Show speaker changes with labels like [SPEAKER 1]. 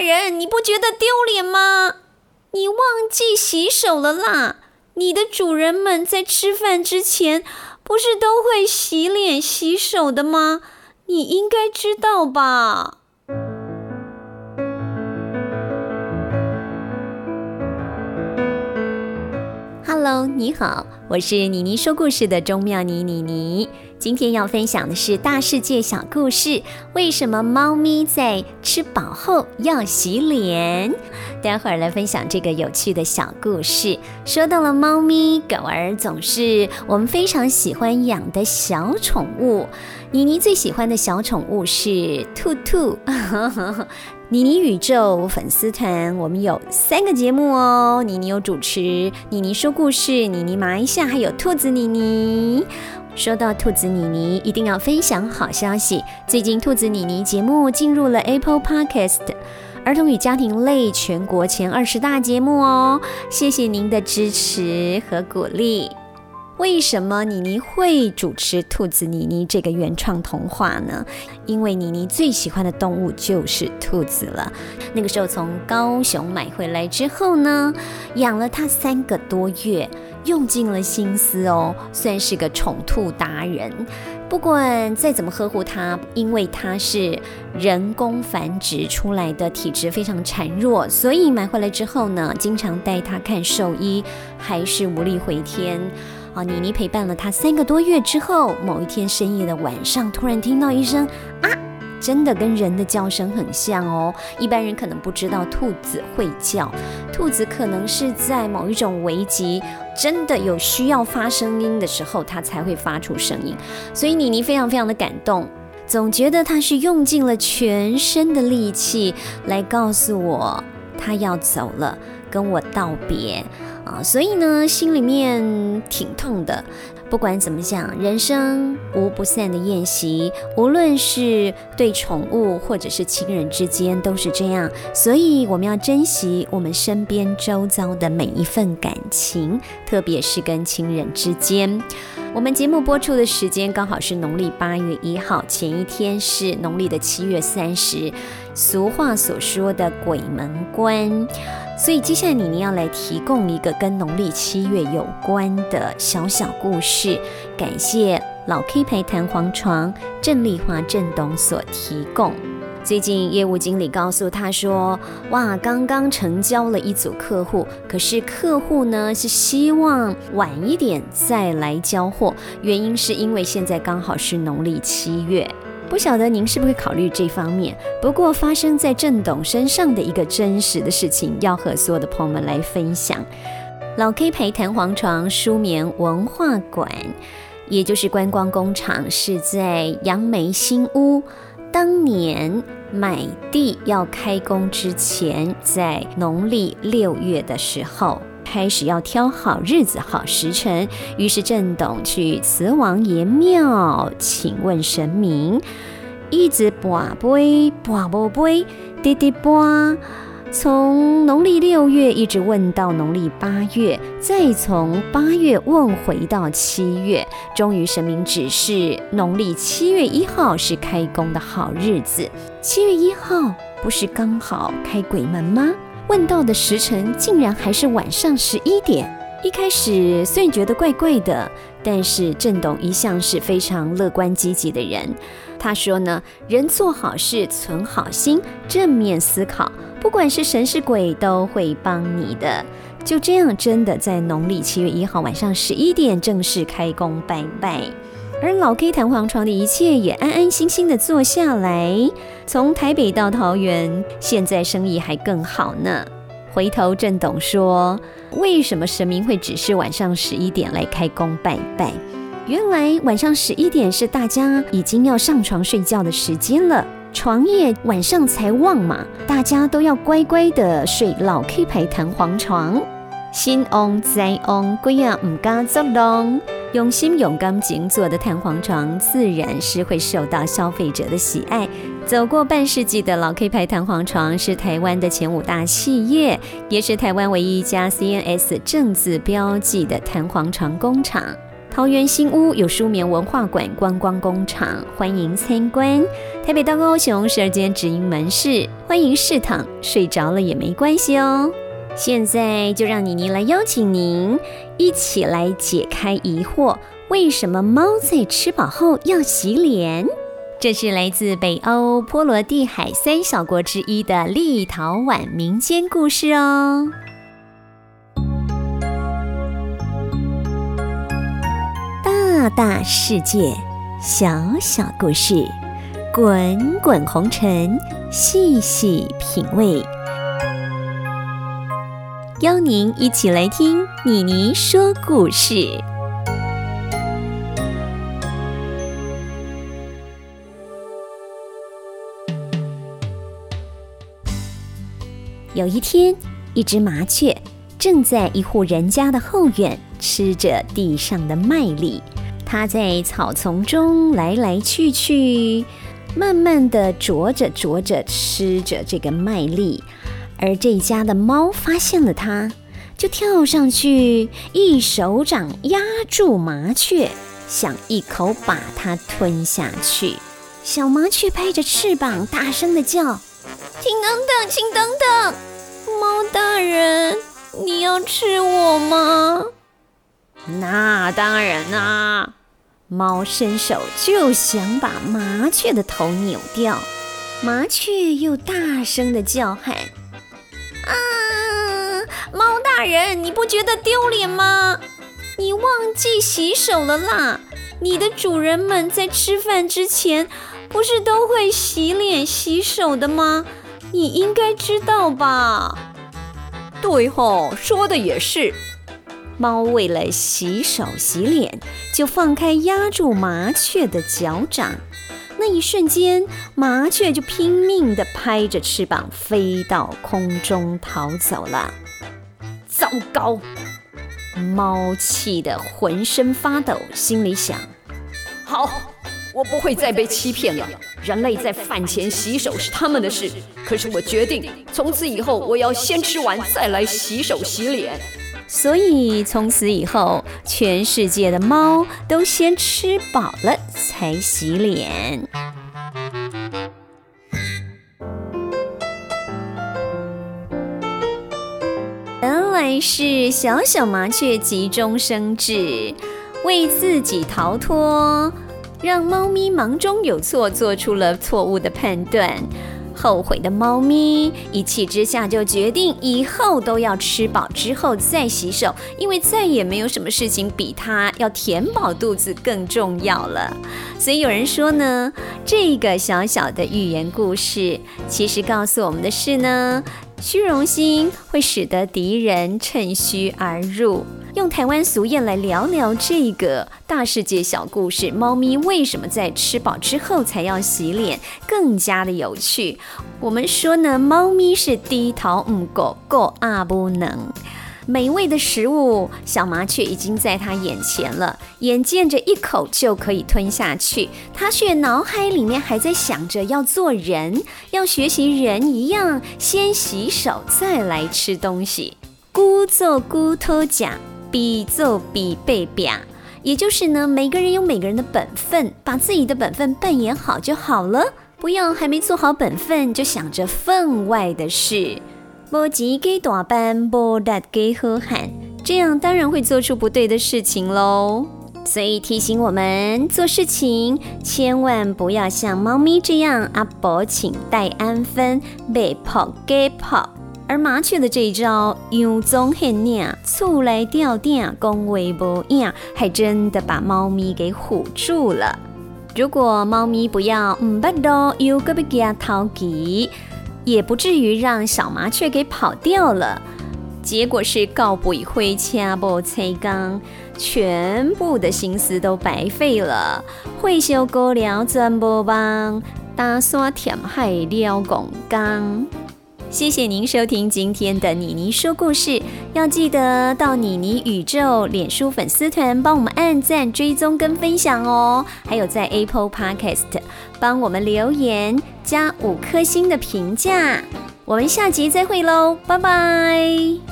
[SPEAKER 1] 人，你不觉得丢脸吗？你忘记洗手了啦！你的主人们在吃饭之前不是都会洗脸洗手的吗？你应该知道吧。Hello，你好，我是妮妮说故事的钟妙妮妮妮。今天要分享的是大世界小故事：为什么猫咪在吃饱后要洗脸？待会儿来分享这个有趣的小故事。说到了猫咪，狗儿总是我们非常喜欢养的小宠物。妮妮最喜欢的小宠物是兔兔。妮妮宇宙粉丝团，我们有三个节目哦。妮妮有主持，妮妮说故事，妮妮麻一下，还有兔子妮妮。说到兔子妮妮，一定要分享好消息。最近兔子妮妮节目进入了 Apple Podcast 儿童与家庭类全国前二十大节目哦。谢谢您的支持和鼓励。为什么妮妮会主持《兔子妮妮》这个原创童话呢？因为妮妮最喜欢的动物就是兔子了。那个时候从高雄买回来之后呢，养了它三个多月，用尽了心思哦，算是个宠兔达人。不管再怎么呵护它，因为它是人工繁殖出来的，体质非常孱弱，所以买回来之后呢，经常带它看兽医，还是无力回天。啊，妮妮陪伴了它三个多月之后，某一天深夜的晚上，突然听到一声啊，真的跟人的叫声很像哦。一般人可能不知道兔子会叫，兔子可能是在某一种危急，真的有需要发声音的时候，它才会发出声音。所以妮妮非常非常的感动，总觉得它是用尽了全身的力气来告诉我，它要走了，跟我道别。啊，所以呢，心里面挺痛的。不管怎么讲，人生无不散的宴席，无论是对宠物或者是亲人之间，都是这样。所以我们要珍惜我们身边周遭的每一份感情，特别是跟亲人之间。我们节目播出的时间刚好是农历八月一号，前一天是农历的七月三十，俗话所说的鬼门关。所以接下来妮妮要来提供一个跟农历七月有关的小小故事，感谢老 K 牌弹簧床郑丽华郑董所提供。最近业务经理告诉他说：“哇，刚刚成交了一组客户，可是客户呢是希望晚一点再来交货，原因是因为现在刚好是农历七月。”不晓得您是不是考虑这方面？不过发生在郑董身上的一个真实的事情，要和所有的朋友们来分享。老 K 陪弹簧床舒眠文化馆，也就是观光工厂，是在杨梅新屋。当年买地要开工之前，在农历六月的时候。开始要挑好日子、好时辰，于是郑董去慈王爷庙请问神明，一直拔杯拔不杯，滴滴拔，从农历六月一直问到农历八月，再从八月问回到七月，终于神明指示农历七月一号是开工的好日子。七月一号不是刚好开鬼门吗？问到的时辰竟然还是晚上十一点。一开始虽然觉得怪怪的，但是郑董一向是非常乐观积极的人。他说呢，人做好事存好心，正面思考，不管是神是鬼都会帮你的。就这样，真的在农历七月一号晚上十一点正式开工拜拜。而老 K 弹簧床的一切也安安心心的坐下来。从台北到桃园，现在生意还更好呢。回头郑董说：“为什么神明会指示晚上十一点来开工拜拜？原来晚上十一点是大家已经要上床睡觉的时间了，床业晚上才旺嘛，大家都要乖乖的睡老 K 牌弹簧床。新翁在翁，贵呀唔敢做龙。”用心、勇敢、精做的弹簧床，自然是会受到消费者的喜爱。走过半世纪的老 K 牌弹簧床，是台湾的前五大企业，也是台湾唯一一家 CNS 正字标记的弹簧床工厂。桃园新屋有舒眠文化馆观光工厂，欢迎参观。台北到高雄十二间直营门市，欢迎试躺，睡着了也没关系哦。现在就让妮妮来邀请您一起来解开疑惑：为什么猫在吃饱后要洗脸？这是来自北欧波罗的海三小国之一的立陶宛民间故事哦。大大世界，小小故事，滚滚红尘，细细品味。邀您一起来听妮妮说故事。有一天，一只麻雀正在一户人家的后院吃着地上的麦粒。它在草丛中来来去去，慢慢的啄着啄着吃着这个麦粒。而这家的猫发现了它，就跳上去，一手掌压住麻雀，想一口把它吞下去。小麻雀拍着翅膀，大声的叫。请等等，请等等，猫大人，你要吃我吗？那当然啦！猫伸手就想把麻雀的头扭掉，麻雀又大声的叫喊：“啊，猫大人，你不觉得丢脸吗？你忘记洗手了啦！你的主人们在吃饭之前不是都会洗脸洗手的吗？”你应该知道吧？
[SPEAKER 2] 对吼，说的也是。
[SPEAKER 1] 猫为了洗手洗脸，就放开压住麻雀的脚掌。那一瞬间，麻雀就拼命地拍着翅膀飞到空中逃走了。糟糕！猫气得浑身发抖，心里想：
[SPEAKER 2] 好。我不会再被欺骗了。人类在饭前洗手是他们的事，可是我决定从此以后，我要先吃完再来洗手洗脸。
[SPEAKER 1] 所以从此以后，全世界的猫都先吃饱了才洗脸。原来是小小麻雀急中生智，为自己逃脱。让猫咪忙中有错，做出了错误的判断。后悔的猫咪一气之下就决定以后都要吃饱之后再洗手，因为再也没有什么事情比它要填饱肚子更重要了。所以有人说呢，这个小小的寓言故事其实告诉我们的是呢，虚荣心会使得敌人趁虚而入。用台湾俗谚来聊聊这个大世界小故事：猫咪为什么在吃饱之后才要洗脸？更加的有趣。我们说呢，猫咪是低头唔狗狗啊不能。美味的食物，小麻雀已经在它眼前了，眼见着一口就可以吞下去，它却脑海里面还在想着要做人，要学习人一样，先洗手再来吃东西。孤做孤偷假。比做比被表，也就是呢，每个人有每个人的本分，把自己的本分扮演好就好了，不要还没做好本分就想着分外的事。不急给大班，不得给喝喊，这样当然会做出不对的事情喽。所以提醒我们做事情千万不要像猫咪这样，阿伯请带安分，被跑给跑。而麻雀的这一招“佯装很靓，出来吊顶，恭维不样”，还真的把猫咪给唬住了。如果猫咪不要唔不多，又个别给它逃吉，也不至于让小麻雀给跑掉了。结果是告不以灰掐不拆缸，全部的心思都白费了。会修过了转不帮，打算填海了拱缸。谢谢您收听今天的妮妮说故事，要记得到妮妮宇宙脸书粉丝团帮我们按赞、追踪跟分享哦，还有在 Apple Podcast 帮我们留言加五颗星的评价。我们下集再会喽，拜拜。